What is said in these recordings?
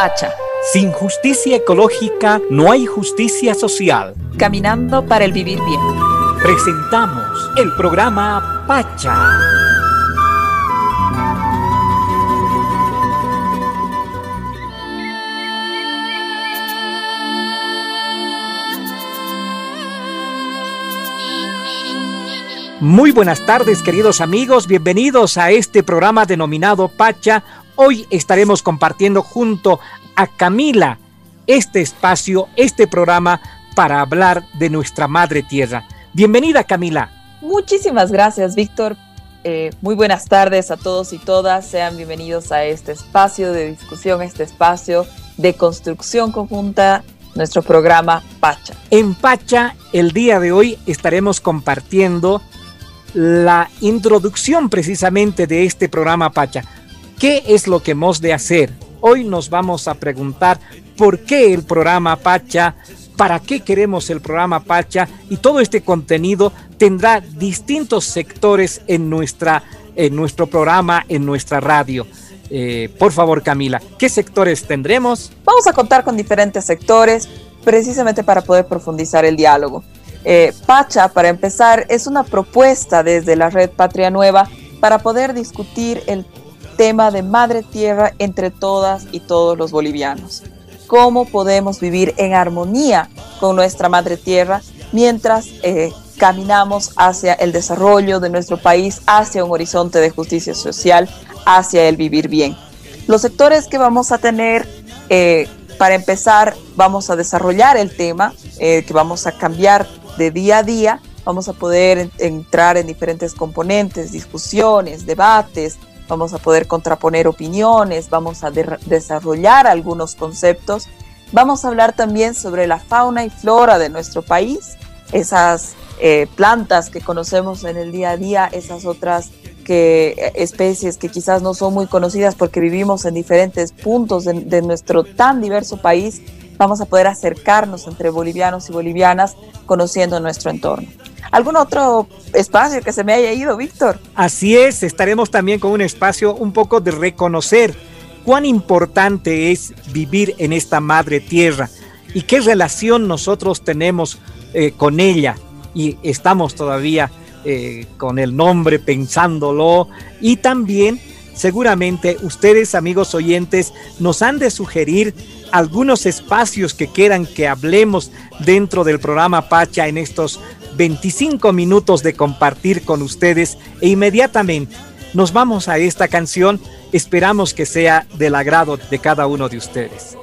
Pacha. Sin justicia ecológica no hay justicia social. Caminando para el vivir bien. Presentamos el programa Pacha. Muy buenas tardes queridos amigos, bienvenidos a este programa denominado Pacha. Hoy estaremos compartiendo junto a Camila este espacio, este programa para hablar de nuestra madre tierra. Bienvenida Camila. Muchísimas gracias Víctor. Eh, muy buenas tardes a todos y todas. Sean bienvenidos a este espacio de discusión, este espacio de construcción conjunta nuestro programa Pacha. En Pacha, el día de hoy estaremos compartiendo la introducción precisamente de este programa Pacha. ¿Qué es lo que hemos de hacer? Hoy nos vamos a preguntar por qué el programa Pacha, para qué queremos el programa Pacha y todo este contenido tendrá distintos sectores en, nuestra, en nuestro programa, en nuestra radio. Eh, por favor, Camila, ¿qué sectores tendremos? Vamos a contar con diferentes sectores precisamente para poder profundizar el diálogo. Eh, Pacha, para empezar, es una propuesta desde la red Patria Nueva para poder discutir el tema de madre tierra entre todas y todos los bolivianos. Cómo podemos vivir en armonía con nuestra madre tierra mientras eh, caminamos hacia el desarrollo de nuestro país, hacia un horizonte de justicia social, hacia el vivir bien. Los sectores que vamos a tener eh, para empezar, vamos a desarrollar el tema, que vamos a cambiar de día a día, vamos a poder entrar en diferentes componentes, discusiones, debates, vamos a poder contraponer opiniones, vamos a desarrollar algunos conceptos, vamos a hablar también sobre la fauna y flora de nuestro país, esas eh, plantas que conocemos en el día a día, esas otras que, eh, especies que quizás no son muy conocidas porque vivimos en diferentes puntos de nuestro tan diverso país vamos a poder acercarnos entre bolivianos y bolivianas conociendo nuestro entorno. ¿Algún otro espacio que se me haya ido, Víctor? Así es, estaremos también con un espacio un poco de reconocer cuán importante es vivir en esta madre tierra y qué relación nosotros tenemos eh, con ella y estamos todavía eh, con el nombre pensándolo y también seguramente ustedes amigos oyentes nos han de sugerir algunos espacios que quieran que hablemos dentro del programa Pacha en estos 25 minutos de compartir con ustedes e inmediatamente nos vamos a esta canción. Esperamos que sea del agrado de cada uno de ustedes.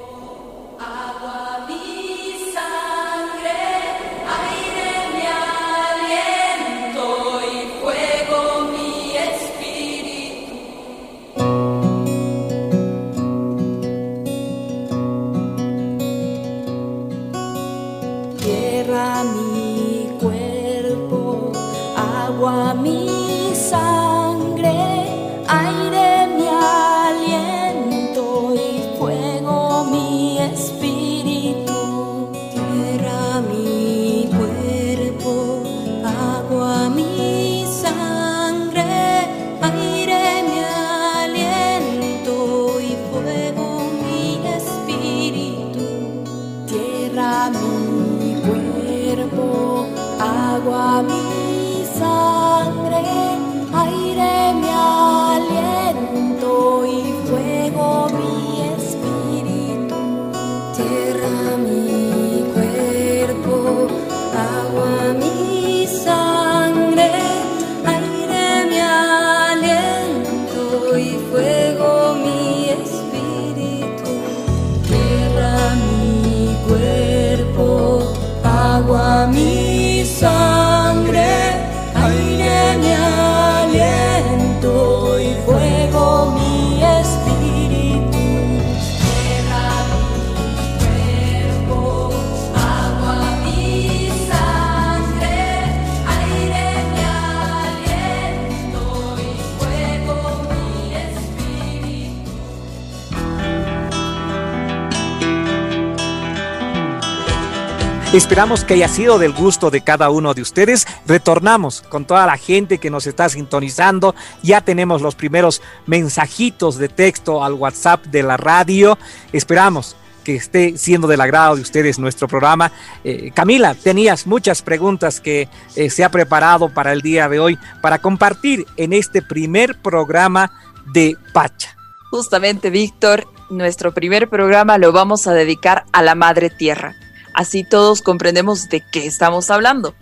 Esperamos que haya sido del gusto de cada uno de ustedes. Retornamos con toda la gente que nos está sintonizando. Ya tenemos los primeros mensajitos de texto al WhatsApp de la radio. Esperamos que esté siendo del agrado de ustedes nuestro programa. Eh, Camila, tenías muchas preguntas que eh, se ha preparado para el día de hoy para compartir en este primer programa de Pacha. Justamente, Víctor, nuestro primer programa lo vamos a dedicar a la Madre Tierra. Así todos comprendemos de qué estamos hablando.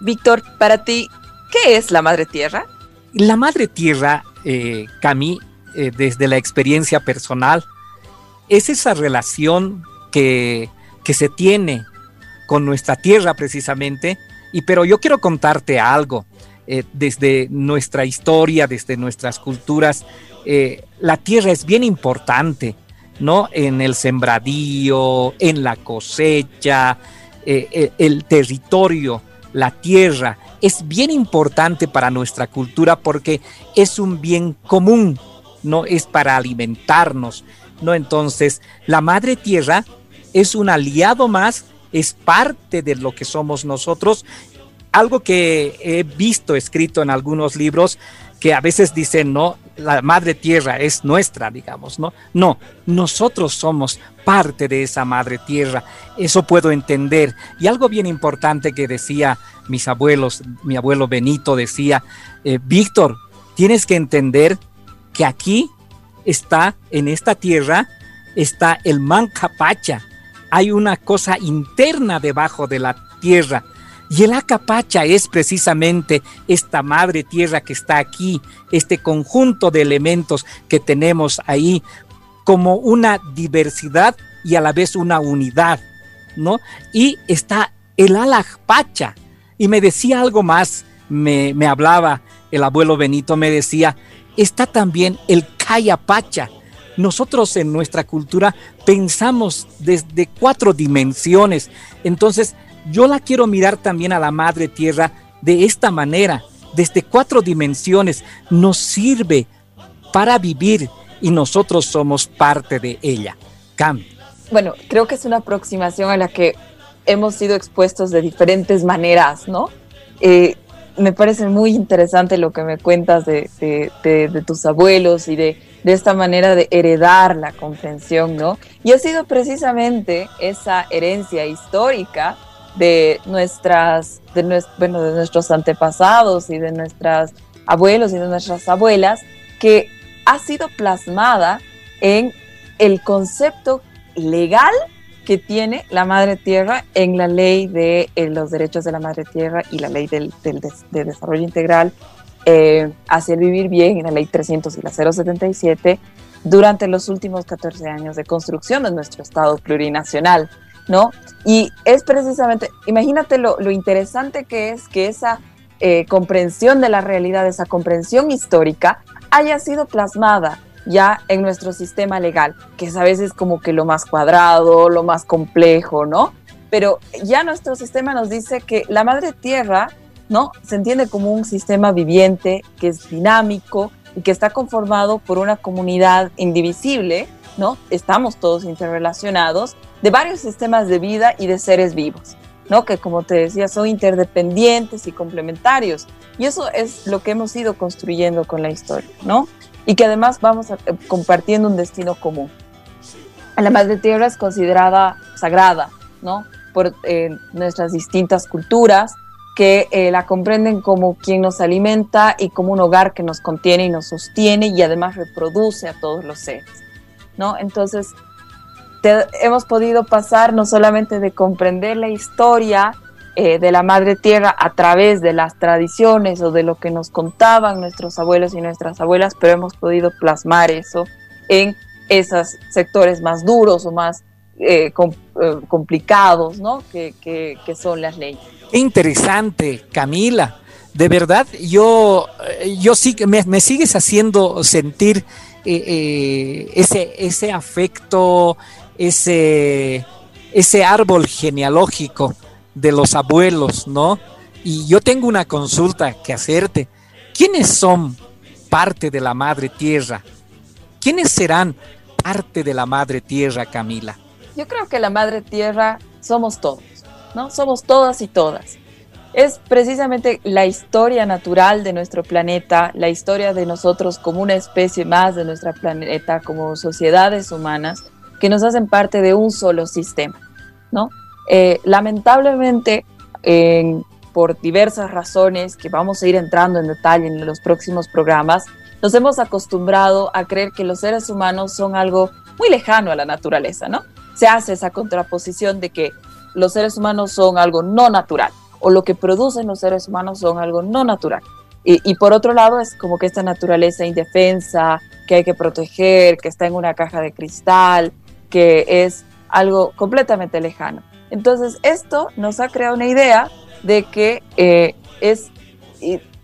Víctor, para ti, ¿qué es la Madre Tierra? La Madre Tierra, eh, Cami, eh, desde la experiencia personal, es esa relación que, se tiene con nuestra tierra precisamente. Y pero yo quiero contarte algo. Eh, desde nuestra historia, desde nuestras culturas, eh, la tierra es bien importante, ¿no? En el sembradío, en la cosecha, eh, el territorio, la tierra, es bien importante para nuestra cultura porque es un bien común, no es para alimentarnos, ¿no? Entonces, la madre tierra es un aliado más, es parte de lo que somos nosotros. Algo que he visto escrito en algunos libros que a veces dicen, no, la madre tierra es nuestra, digamos, ¿no? No, nosotros somos parte de esa madre tierra, eso puedo entender. Y algo bien importante que decía mis abuelos, mi abuelo Benito decía, eh, Víctor, tienes que entender que aquí está en esta tierra, está el mancapacha. Hay una cosa interna debajo de la tierra. Y el acapacha es precisamente esta madre tierra que está aquí, este conjunto de elementos que tenemos ahí como una diversidad y a la vez una unidad, ¿no? Y está el alajpacha. Y me decía algo más, me, me hablaba el abuelo Benito, me decía, está también el Pacha. Nosotros en nuestra cultura pensamos desde cuatro dimensiones. Entonces, yo la quiero mirar también a la Madre Tierra de esta manera, desde cuatro dimensiones. Nos sirve para vivir y nosotros somos parte de ella. Cam. Bueno, creo que es una aproximación a la que hemos sido expuestos de diferentes maneras, ¿no? Eh, me parece muy interesante lo que me cuentas de, tus abuelos y de, esta manera de heredar la comprensión, ¿no? Y ha sido precisamente esa herencia histórica de nuestras, de, bueno, de nuestros antepasados y de nuestros abuelos y de nuestras abuelas que ha sido plasmada en el concepto legal que tiene la Madre Tierra en la ley de eh, los derechos de la Madre Tierra y la ley del, de desarrollo integral eh, hacia el vivir bien, en la ley 300 y la 077, durante los últimos 14 años de construcción de nuestro Estado plurinacional, ¿no? Y es precisamente, imagínate lo, lo interesante que es que esa eh, comprensión de la realidad, esa comprensión histórica, haya sido plasmada ya en nuestro sistema legal, que es a veces como que lo más cuadrado, lo más complejo, ¿no? Pero ya nuestro sistema nos dice que la madre tierra, ¿no? Se entiende como un sistema viviente, que es dinámico y que está conformado por una comunidad indivisible, ¿no? Estamos todos interrelacionados de varios sistemas de vida y de seres vivos. ¿no? que como te decía son interdependientes y complementarios. Y eso es lo que hemos ido construyendo con la historia. ¿no? y que además vamos eh, compartiendo un destino común. La Madre Tierra es considerada sagrada, ¿no? Por eh, nuestras distintas culturas que eh, la comprenden como quien nos alimenta y como un hogar que nos contiene y nos sostiene y además reproduce a todos los seres, ¿no? Entonces, hemos podido pasar no solamente de comprender la historia eh, de la madre tierra a través de las tradiciones o de lo que nos contaban nuestros abuelos y nuestras abuelas, pero hemos podido plasmar eso en esos sectores más duros o más eh, complicados, ¿no? Que, son las leyes. Interesante, Camila. De verdad, yo, yo sí me, me sigues haciendo sentir ese, ese afecto, ese, ese árbol genealógico de los abuelos, ¿no? Y yo tengo una consulta que hacerte. ¿Quiénes son parte de la Madre Tierra? ¿Quiénes serán parte de la Madre Tierra, Camila? Yo creo que la Madre Tierra somos todos, ¿no? Somos todas y todas. Es precisamente la historia natural de nuestro planeta, la historia de nosotros como una especie más de nuestro planeta, como sociedades humanas, que nos hacen parte de un solo sistema, ¿no? Eh, lamentablemente, por diversas razones que vamos a ir entrando en detalle en los próximos programas, nos hemos acostumbrado a creer que los seres humanos son algo muy lejano a la naturaleza, ¿no? Se hace esa contraposición de que los seres humanos son algo no natural o lo que producen los seres humanos son algo no natural. Y, y, por otro lado es como que esta naturaleza indefensa que hay que proteger, que está en una caja de cristal, que es algo completamente lejano. Entonces esto nos ha creado una idea de que eh, es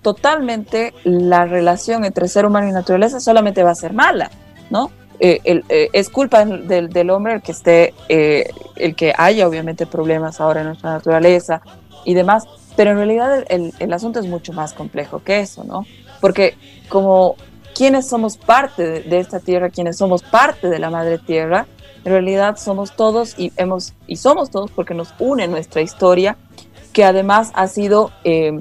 totalmente la relación entre ser humano y naturaleza solamente va a ser mala, ¿no? Eh, eh, es culpa del, del, hombre el que esté, el que haya obviamente problemas ahora en nuestra naturaleza y demás, pero en realidad el, el, asunto es mucho más complejo que eso, ¿no? Porque como quienes somos parte de, de esta tierra, quienes somos parte de la madre tierra, en realidad somos todos y, hemos, y somos todos porque nos une nuestra historia, que además ha sido, eh,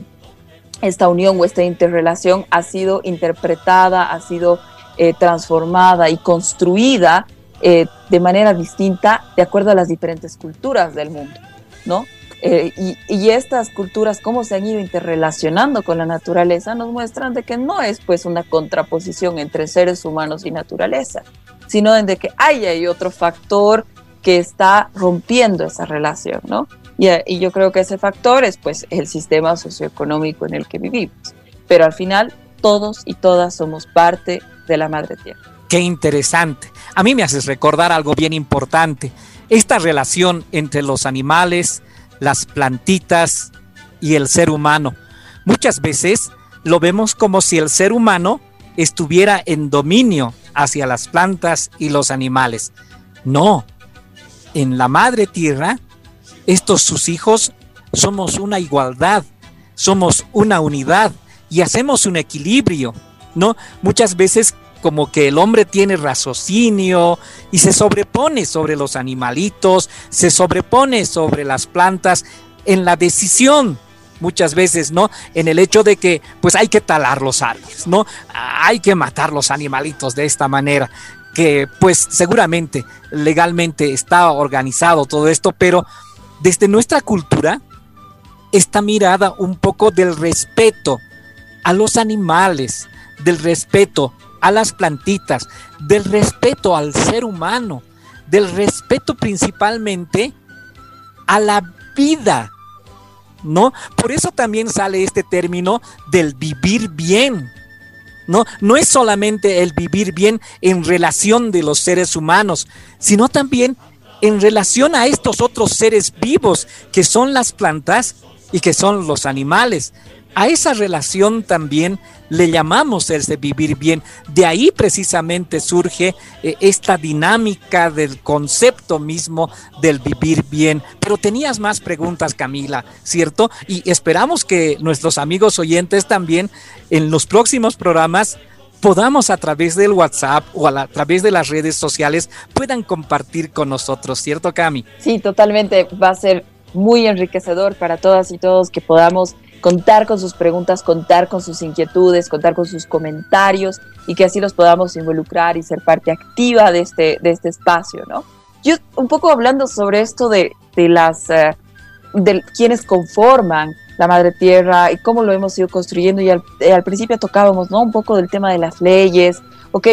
esta unión o esta interrelación ha sido interpretada, ha sido eh, transformada y construida eh, de manera distinta de acuerdo a las diferentes culturas del mundo, ¿no? y, y, estas culturas, cómo se han ido interrelacionando con la naturaleza, nos muestran de que no es pues una contraposición entre seres humanos y naturaleza, sino de que hay, hay otro factor que está rompiendo esa relación, ¿no? Y, y, yo creo que ese factor es pues el sistema socioeconómico en el que vivimos. Pero al final todos y todas somos parte de la madre tierra. Qué interesante. A mí me haces recordar algo bien importante. Esta relación entre los animales, las plantitas y el ser humano. Muchas veces lo vemos como si el ser humano estuviera en dominio hacia las plantas y los animales. No, en la madre tierra, estos sus hijos somos una igualdad, somos una unidad y hacemos un equilibrio, ¿no? Muchas veces como que el hombre tiene raciocinio y se sobrepone sobre los animalitos, se sobrepone sobre las plantas en la decisión muchas veces, ¿no? En el hecho de que pues hay que talar los árboles, ¿no? Hay que matar los animalitos de esta manera que pues seguramente legalmente está organizado todo esto, pero desde nuestra cultura esta mirada un poco del respeto a los animales, del respeto a las plantitas, del respeto al ser humano, del respeto principalmente a la vida, ¿no? Por eso también sale este término del vivir bien. ¿No? no es solamente el vivir bien en relación de los seres humanos, sino también en relación a estos otros seres vivos que son las plantas y que son los animales. A esa relación también le llamamos el de vivir bien. De ahí precisamente surge eh, esta dinámica del concepto mismo del vivir bien. Pero tenías más preguntas, Camila, ¿cierto? Y esperamos que nuestros amigos oyentes también en los próximos programas podamos a través del WhatsApp o a, a, través de las redes sociales puedan compartir con nosotros, ¿cierto, Cami? Sí, totalmente. Va a ser muy enriquecedor para todas y todos que podamos contar con sus preguntas, contar con sus inquietudes, contar con sus comentarios y que así los podamos involucrar y ser parte activa de este, de este espacio, ¿no? Yo un poco hablando sobre esto de, de las, de quienes conforman la madre tierra y cómo lo hemos ido construyendo y al, eh, al, principio tocábamos, ¿no? Un poco del tema de las leyes, ok,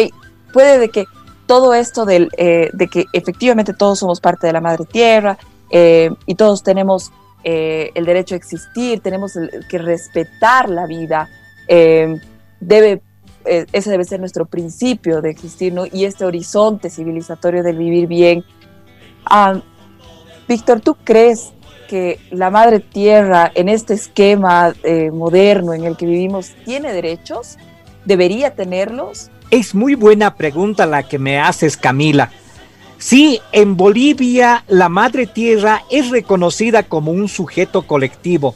puede de que todo esto del, eh, de que efectivamente todos somos parte de la madre tierra eh, y todos tenemos eh, el derecho a existir, tenemos que respetar la vida, eh, debe, ese debe ser nuestro principio de existir, ¿no? Y este horizonte civilizatorio del vivir bien. Ah, Víctor, ¿tú crees que la madre tierra en este esquema moderno en el que vivimos tiene derechos? ¿Debería tenerlos? Es muy buena pregunta la que me haces, Camila. Sí, en Bolivia la madre tierra es reconocida como un sujeto colectivo,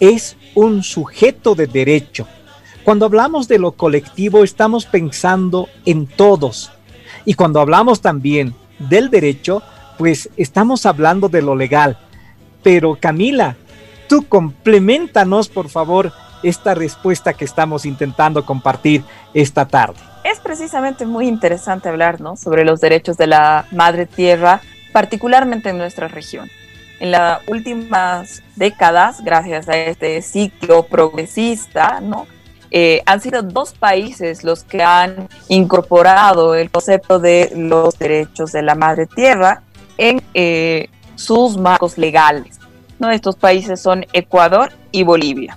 es un sujeto de derecho. Cuando hablamos de lo colectivo estamos pensando en todos. Y cuando hablamos también del derecho, pues estamos hablando de lo legal. pero Camila, tú complementanos, por favor, esta respuesta que estamos intentando compartir esta tarde. Es precisamente muy interesante hablar ¿no? sobre los derechos de la madre tierra, particularmente en nuestra región. En las últimas décadas, gracias a este ciclo progresista, ¿no? Eh, han sido dos países los que han incorporado el concepto de los derechos de la madre tierra en eh, sus marcos legales. ¿no? Estos países son Ecuador y Bolivia.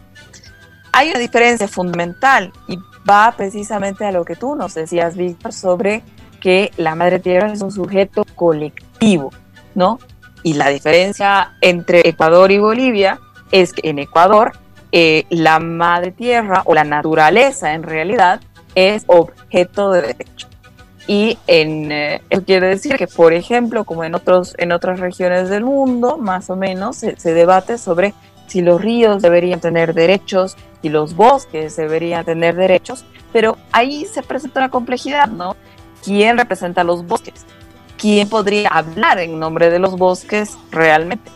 Hay una diferencia fundamental y va precisamente a lo que tú nos decías, Víctor, sobre que la madre tierra es un sujeto colectivo, ¿no? Y la diferencia entre Ecuador y Bolivia es que en Ecuador eh, la madre tierra o la naturaleza en realidad es objeto de derecho. Y en, eh, eso quiere decir que, por ejemplo, como en, otros, en otras regiones del mundo, más o menos, se, se debate sobre si los ríos deberían tener derechos, si los bosques deberían tener derechos, pero ahí se presenta una complejidad, ¿no? ¿Quién representa los bosques? ¿Quién podría hablar en nombre de los bosques realmente?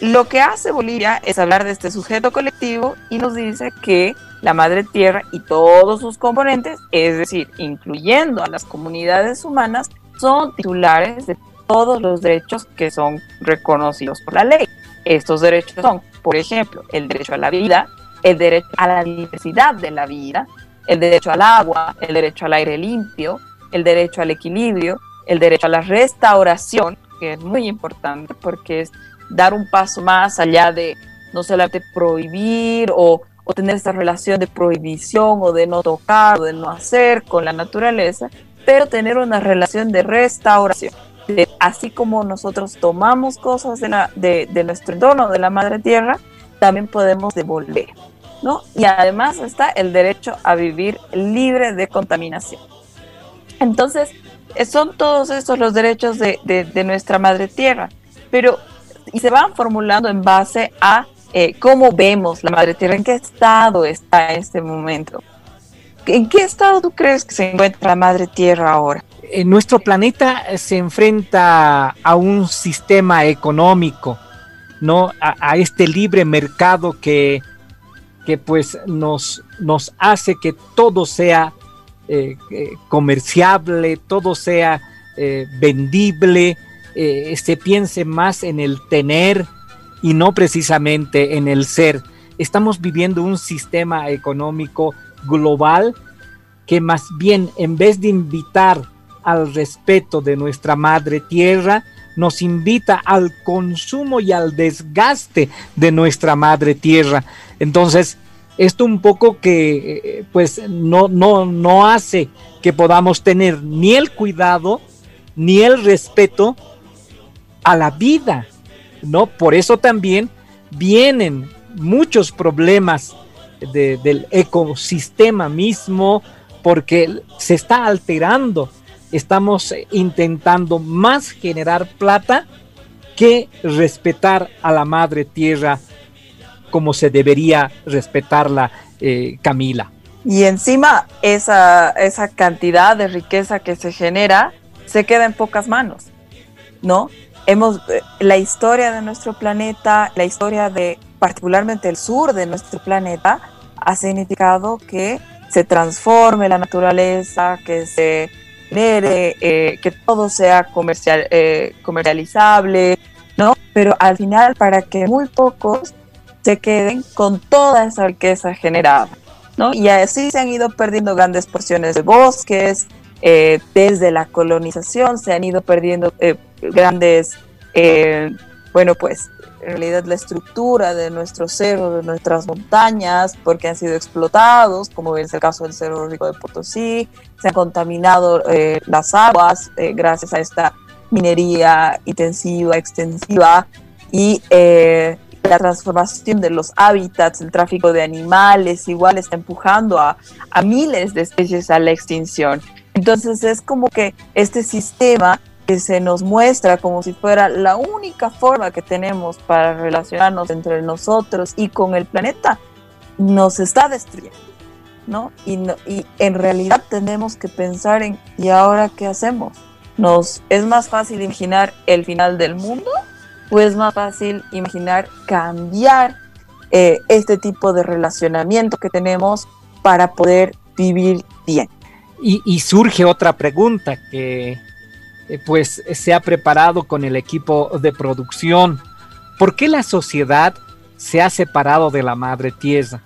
Lo que hace Bolivia es hablar de este sujeto colectivo y nos dice que la madre tierra y todos sus componentes, es decir, incluyendo a las comunidades humanas, son titulares de todos los derechos que son reconocidos por la ley. Estos derechos son, por ejemplo, el derecho a la vida, el derecho a la diversidad de la vida, el derecho al agua, el derecho al aire limpio, el derecho al equilibrio, el derecho a la restauración, que es muy importante porque es dar un paso más allá de no solamente prohibir o, tener esta relación de prohibición o de no tocar o de no hacer con la naturaleza, pero tener una relación de restauración. Así como nosotros tomamos cosas de, nuestro entorno, de la madre tierra, también podemos devolver, ¿no? Y además está el derecho a vivir libre de contaminación. Entonces, son todos estos los derechos de, de nuestra madre tierra, pero y se van formulando en base a eh, cómo vemos la madre tierra, en qué estado está en este momento. ¿En qué estado tú crees que se encuentra la madre tierra ahora? En nuestro planeta se enfrenta a un sistema económico, ¿no? A, este libre mercado que, que pues nos, nos hace que todo sea eh, eh, comerciable, todo sea vendible, eh, se piense más en el tener y no precisamente en el ser. Estamos viviendo un sistema económico global que más bien en vez de invitar al respeto de nuestra madre tierra, nos invita al consumo y al desgaste de nuestra madre tierra. Entonces, esto un poco que eh, pues no, no, no hace que podamos tener ni el cuidado ni el respeto a la vida, ¿no? Por eso también vienen muchos problemas del ecosistema mismo, porque se está alterando. Estamos intentando más generar plata que respetar a la madre tierra como se debería respetarla, eh, Camila. Y encima esa, esa cantidad de riqueza que se genera se queda en pocas manos, ¿no? hemos, eh, la historia de nuestro planeta, la historia de particularmente el sur de nuestro planeta, ha significado que se transforme la naturaleza, que se eh, que todo sea comercial, eh, comercializable, ¿no? Pero al final, para que muy pocos se queden con toda esa riqueza generada, ¿no? Y así se han ido perdiendo grandes porciones de bosques, desde la colonización se han ido perdiendo grandes, eh, bueno, pues en realidad la estructura de nuestros cerros, de nuestras montañas, porque han sido explotados, como es el caso del Cerro Rico de Potosí, se han contaminado eh, las aguas eh, gracias a esta minería intensiva, extensiva, y la transformación de los hábitats, el tráfico de animales, igual está empujando a, a miles de especies a la extinción. Entonces es como que este sistema que se nos muestra como si fuera la única forma que tenemos para relacionarnos entre nosotros y con el planeta, nos está destruyendo, ¿no? Y, y en realidad tenemos que pensar en, ¿y ahora qué hacemos? Nos, ¿Es más fácil imaginar el final del mundo pues más fácil imaginar cambiar eh, este tipo de relacionamiento que tenemos para poder vivir bien. Y, surge otra pregunta que eh, pues se ha preparado con el equipo de producción. ¿Por qué la sociedad se ha separado de la madre tierra?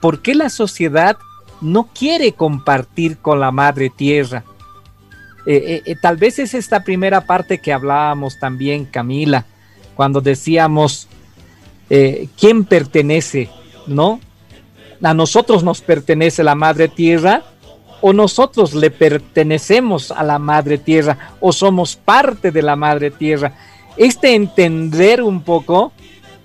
¿Por qué la sociedad no quiere compartir con la madre tierra? Eh, eh, tal vez es esta primera parte que hablábamos también, Camila, cuando decíamos, ¿quién pertenece? ¿No? A nosotros nos pertenece la madre tierra o nosotros le pertenecemos a la madre tierra o somos parte de la madre tierra. Este entender un poco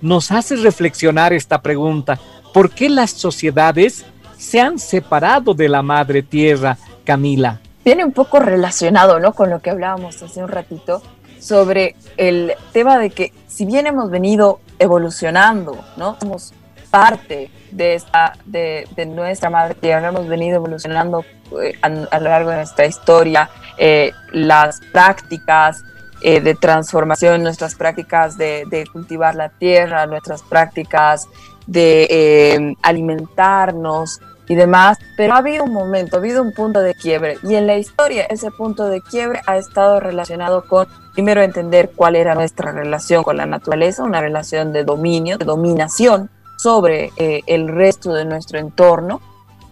nos hace reflexionar esta pregunta. ¿Por qué las sociedades se han separado de la madre tierra, Camila? Viene un poco relacionado, ¿no? Con lo que hablábamos hace un ratito sobre el tema de que si bien hemos venido evolucionando, ¿no? Somos parte de, esta, de, nuestra madre tierra, hemos venido evolucionando eh, a, lo largo de nuestra historia, eh, las prácticas eh, de transformación, nuestras prácticas de, de, cultivar la tierra, nuestras prácticas de alimentarnos y demás, pero ha habido un momento, ha habido un punto de quiebre. Y en la historia ese punto de quiebre ha estado relacionado con primero entender cuál era nuestra relación con la naturaleza, una relación de dominio, de dominación, sobre eh, el resto de nuestro entorno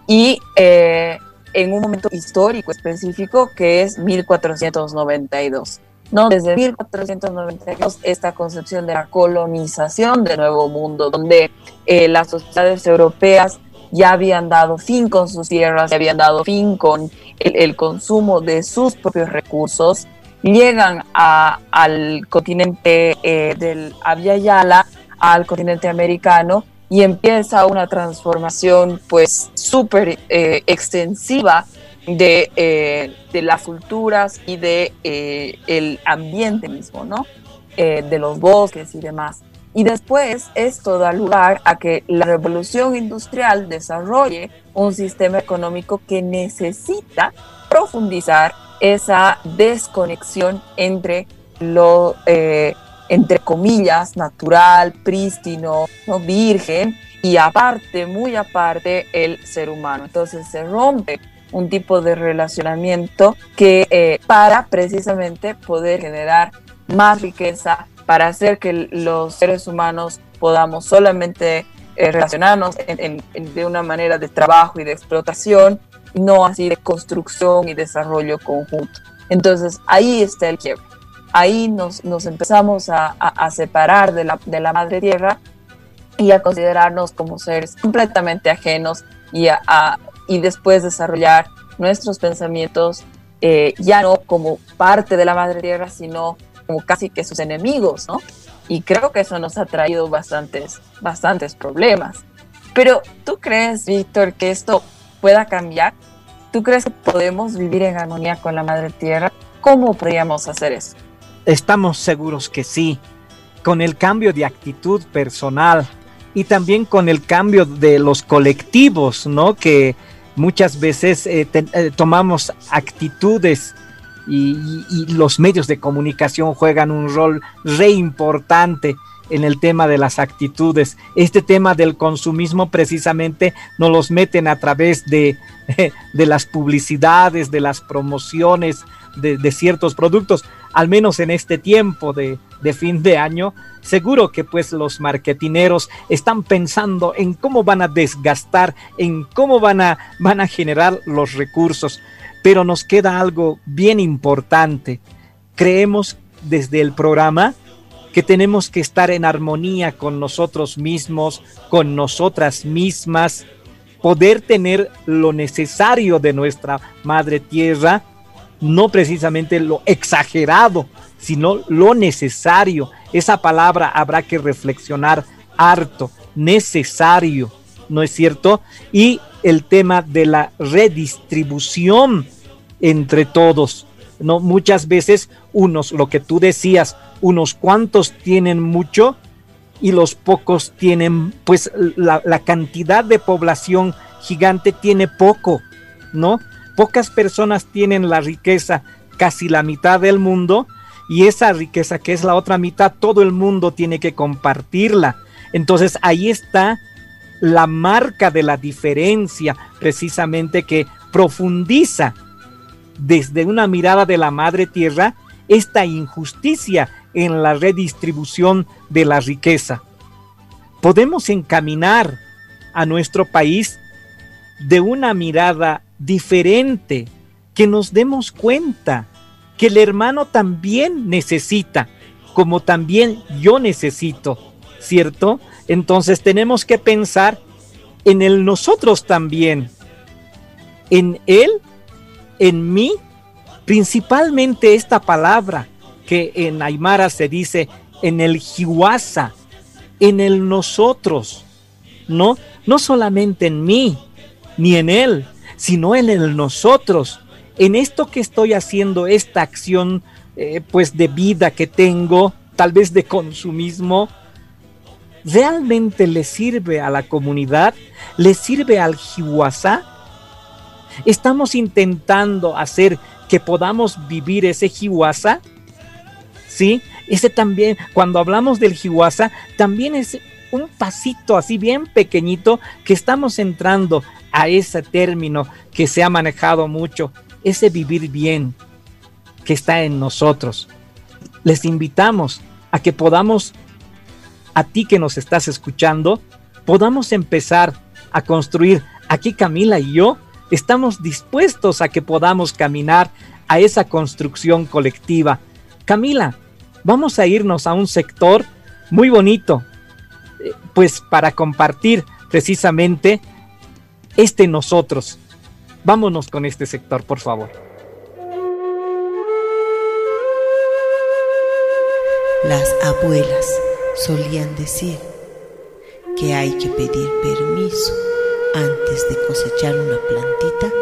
y eh, en un momento histórico específico que es 1492. ¿no? Desde 1492, esta concepción de la colonización del Nuevo Mundo, donde eh, las sociedades europeas ya habían dado fin con sus tierras, habían dado fin con el, consumo de sus propios recursos, llegan al continente del Yala, al continente americano, y empieza una transformación pues súper eh, extensiva de, eh, de, las culturas y de eh, el ambiente mismo, ¿no? de los bosques y demás. Y después esto da lugar a que la revolución industrial desarrolle un sistema económico que necesita profundizar esa desconexión entre lo entre comillas, natural, prístino, ¿no? virgen, y aparte, muy aparte, el ser humano. Entonces se rompe un tipo de relacionamiento que eh, para precisamente poder generar más riqueza, para hacer que los seres humanos podamos solamente eh, relacionarnos de una manera de trabajo y de explotación, no así de construcción y desarrollo conjunto. Entonces ahí está el quiebre ahí nos, empezamos a, separar de la, madre tierra y a considerarnos como seres completamente ajenos y, a, y después desarrollar nuestros pensamientos eh, ya no como parte de la madre tierra, sino como casi que sus enemigos, ¿no? Y creo que eso nos ha traído bastantes, bastantes problemas. Pero ¿tú crees, Víctor, que esto pueda cambiar? ¿Tú crees que podemos vivir en armonía con la madre tierra? ¿Cómo podríamos hacer eso? Estamos seguros que sí, con el cambio de actitud personal y también con el cambio de los colectivos, ¿no? Que muchas veces eh, eh, tomamos actitudes y, los medios de comunicación juegan un rol re importante en el tema de las actitudes. Este tema del consumismo precisamente nos los meten a través de, de las publicidades, de las promociones de, de ciertos productos al menos en este tiempo de, fin de año, seguro que pues los marketineros están pensando en cómo van a desgastar, en cómo van a, van a generar los recursos. Pero nos queda algo bien importante. Creemos desde el programa que tenemos que estar en armonía con nosotros mismos, con nosotras mismas, poder tener lo necesario de nuestra madre tierra no precisamente lo exagerado, sino lo necesario. Esa palabra habrá que reflexionar harto, necesario, ¿no es cierto? Y el tema de la redistribución entre todos. No muchas veces unos, lo que tú decías, unos cuantos tienen mucho y los pocos tienen, pues la, la cantidad de población gigante tiene poco, ¿no? Pocas personas tienen la riqueza, casi la mitad del mundo, y esa riqueza que es la otra mitad, todo el mundo tiene que compartirla. Entonces ahí está la marca de la diferencia, precisamente que profundiza desde una mirada de la madre tierra esta injusticia en la redistribución de la riqueza. Podemos encaminar a nuestro país de una mirada diferente, que nos demos cuenta que el hermano también necesita, como también yo necesito, ¿cierto? Entonces tenemos que pensar en el nosotros también, en él, en mí, principalmente esta palabra que en Aymara se dice en el jiwasa, en el nosotros, ¿no? No solamente en mí, ni en él, sino en el nosotros, en esto que estoy haciendo, esta acción eh, pues de vida que tengo, tal vez de consumismo, ¿realmente le sirve a la comunidad? ¿Le sirve al Jiwasa? ¿Estamos intentando hacer que podamos vivir ese Jiwasa? ¿Sí? Ese también, cuando hablamos del Jiwasa, también es un pasito así bien pequeñito que estamos entrando a ese término que se ha manejado mucho, ese vivir bien que está en nosotros. Les invitamos a que podamos, a ti que nos estás escuchando, podamos empezar a construir. Aquí Camila y yo estamos dispuestos a que podamos caminar a esa construcción colectiva. Camila, vamos a irnos a un sector muy bonito, pues para compartir precisamente este nosotros. Vámonos con este sector, por favor. Las abuelas solían decir que hay que pedir permiso antes de cosechar una plantita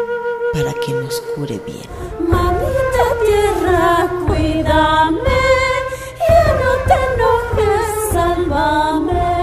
para que nos cure bien. Mamita tierra, cuídame, ya no te enojes, sálvame.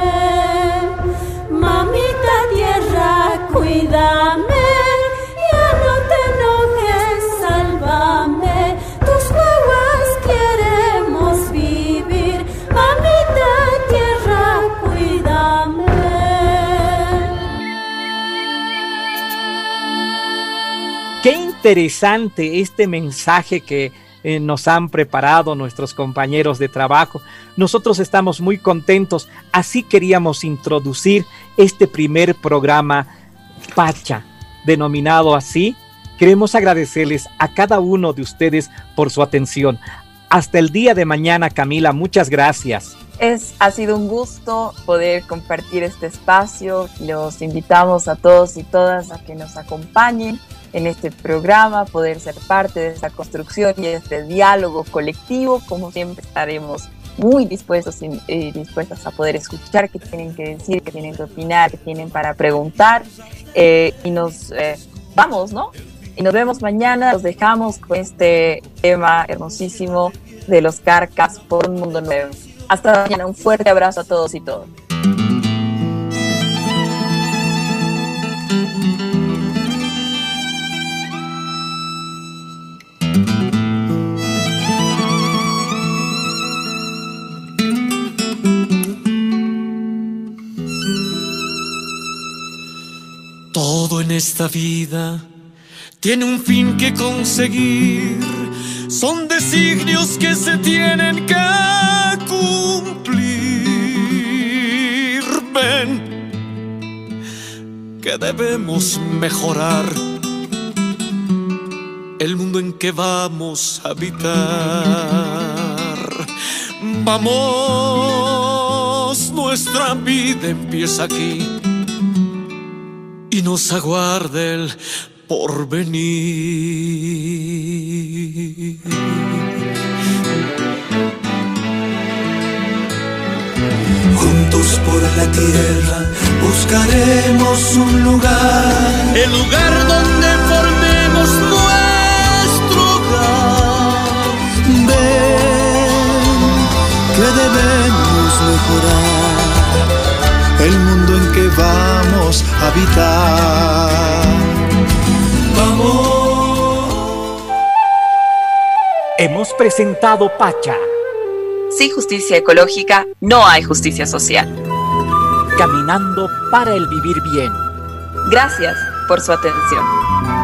Interesante este mensaje que eh, nos han preparado nuestros compañeros de trabajo. Nosotros estamos muy contentos. Así queríamos introducir este primer programa Pacha, denominado así. Queremos agradecerles a cada uno de ustedes por su atención. Hasta el día de mañana, Camila. Muchas gracias. Es, ha sido un gusto poder compartir este espacio. Los invitamos a todos y todas a que nos acompañen en este programa, poder ser parte de esta construcción y este diálogo colectivo. Como siempre estaremos muy dispuestos y, dispuestas a poder escuchar qué tienen que decir, qué tienen que opinar, qué tienen para preguntar. Eh, y nos eh, vamos, ¿no? Y nos vemos mañana. Los dejamos con este tema hermosísimo de los carcas por un mundo nuevo. Hasta mañana. Un fuerte abrazo a todos y todas. Esta vida tiene un fin que conseguir, son designios que se tienen que cumplir. Ven, que debemos mejorar el mundo en que vamos a habitar. Vamos, nuestra vida empieza aquí nos aguarde el porvenir. Juntos por la tierra buscaremos un lugar, el lugar donde formemos nuestro hogar. Ven que debemos mejorar el mundo en que vamos a habitar. Vamos. Hemos presentado Pacha, Sin justicia ecológica no hay justicia social. caminando para el vivir bien. Gracias por su atención.